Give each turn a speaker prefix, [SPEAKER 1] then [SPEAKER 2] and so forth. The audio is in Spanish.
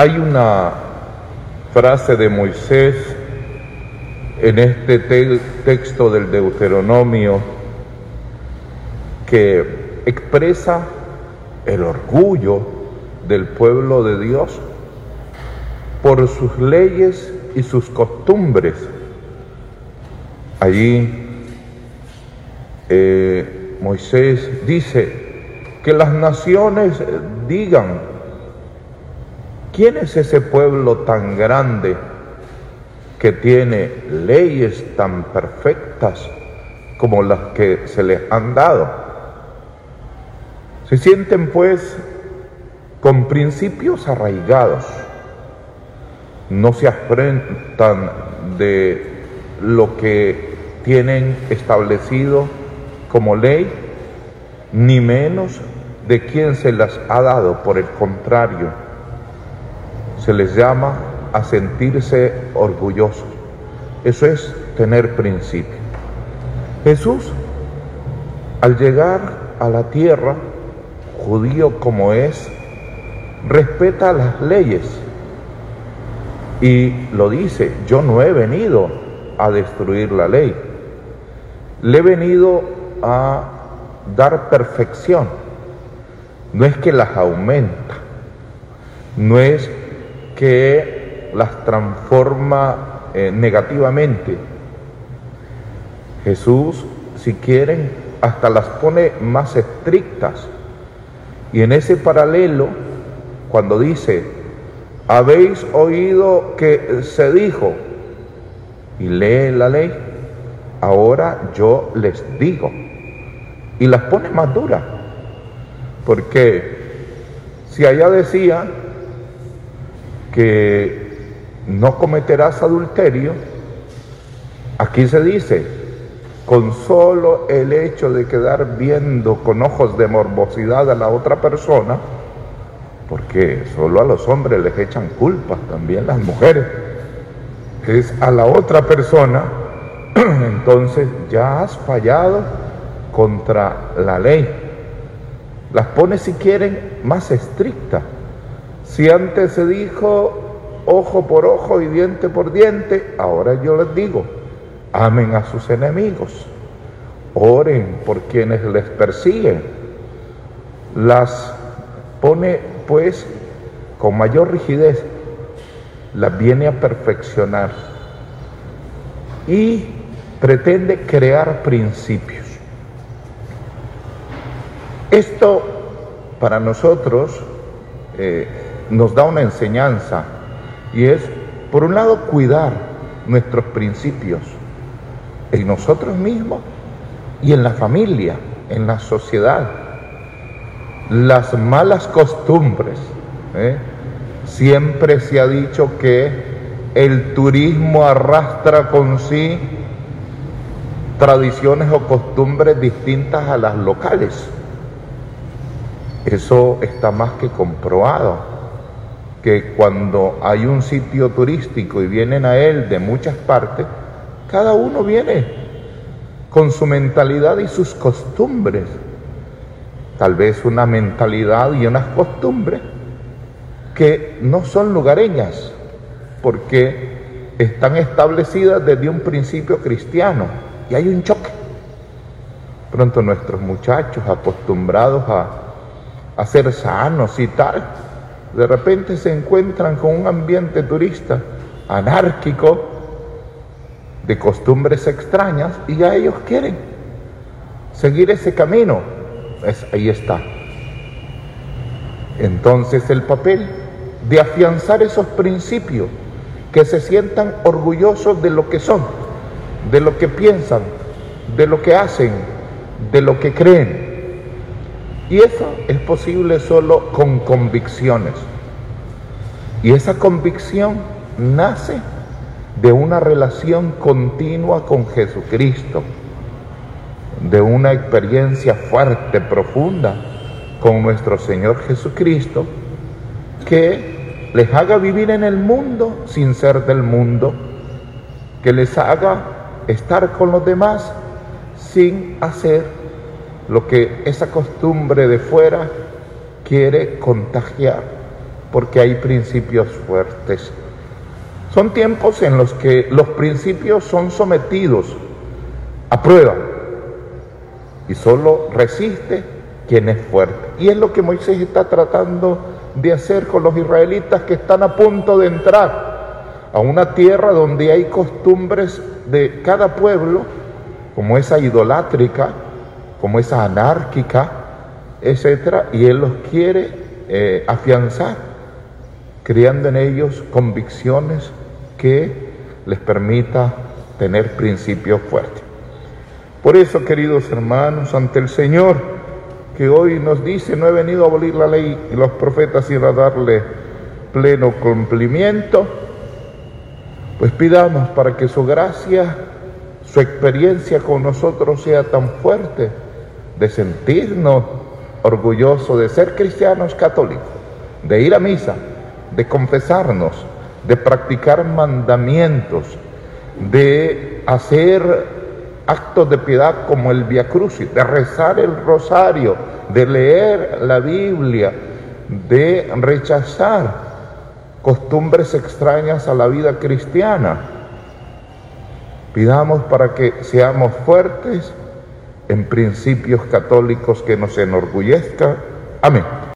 [SPEAKER 1] Hay una frase de Moisés en este texto del Deuteronomio que expresa el orgullo del pueblo de Dios por sus leyes y sus costumbres. Allí eh, Moisés dice que las naciones digan, ¿quién es ese pueblo tan grande que tiene leyes tan perfectas como las que se les han dado? Se sienten pues con principios arraigados no se afrentan de lo que tienen establecido como ley, ni menos de quien se las ha dado. Por el contrario, se les llama a sentirse orgullosos. Eso es tener principio. Jesús, al llegar a la tierra, judío como es, respeta las leyes y lo dice, yo no he venido a destruir la ley, le he venido a dar perfección. No es que las aumenta, no es que las transforma eh, negativamente. Jesús, si quieren, hasta las pone más estrictas. Y en ese paralelo, cuando dice, habéis oído que se dijo, y lee la ley, ahora yo les digo, y las pone más duras, porque si allá decía que no cometerás adulterio, aquí se dice, con solo el hecho de quedar viendo con ojos de morbosidad a la otra persona, porque solo a los hombres les echan culpas, también las mujeres, es a la otra persona, entonces ya has fallado contra la ley. Las pone si quieren más estrictas. Si antes se dijo ojo por ojo y diente por diente, ahora yo les digo, amen a sus enemigos, oren por quienes les persiguen. Las pone pues con mayor rigidez, la viene a perfeccionar y pretende crear principios. Esto para nosotros eh, nos da una enseñanza y es, por un lado, cuidar nuestros principios en nosotros mismos y en la familia, en la sociedad las malas costumbres. ¿eh? Siempre se ha dicho que el turismo arrastra con sí tradiciones o costumbres distintas a las locales. Eso está más que comprobado, que cuando hay un sitio turístico y vienen a él de muchas partes, cada uno viene con su mentalidad y sus costumbres tal vez una mentalidad y unas costumbres que no son lugareñas, porque están establecidas desde un principio cristiano y hay un choque. Pronto nuestros muchachos acostumbrados a, a ser sanos y tal, de repente se encuentran con un ambiente turista anárquico, de costumbres extrañas, y ya ellos quieren seguir ese camino ahí está. Entonces el papel de afianzar esos principios, que se sientan orgullosos de lo que son, de lo que piensan, de lo que hacen, de lo que creen. Y eso es posible solo con convicciones. Y esa convicción nace de una relación continua con Jesucristo de una experiencia fuerte, profunda con nuestro Señor Jesucristo, que les haga vivir en el mundo sin ser del mundo, que les haga estar con los demás sin hacer lo que esa costumbre de fuera quiere contagiar. porque hay principios fuertes. Son tiempos en los que los principios son sometidos a prueba y solo resiste quien es fuerte. Y es lo que Moisés está tratando de hacer con los israelitas que están a punto de entrar a una tierra donde hay costumbres de cada pueblo, como esa idolátrica, como esa anárquica, etcétera, y él los quiere eh, afianzar, creando en ellos convicciones que les permita tener principios fuertes. Por eso, queridos hermanos, ante el Señor, que hoy nos dice, no he venido a abolir la ley y los profetas, sino a darle pleno cumplimiento, pues pidamos para que su gracia, su experiencia con nosotros sea tan fuerte de sentirnos orgullosos de ser cristianos católicos, de ir a misa, de confesarnos, de practicar mandamientos, de hacer actos de piedad como el Via Crucis, de rezar el rosario, de leer la Biblia, de rechazar costumbres extrañas a la vida cristiana. Pidamos para que seamos fuertes en principios católicos que nos enorgullezcan. Amén.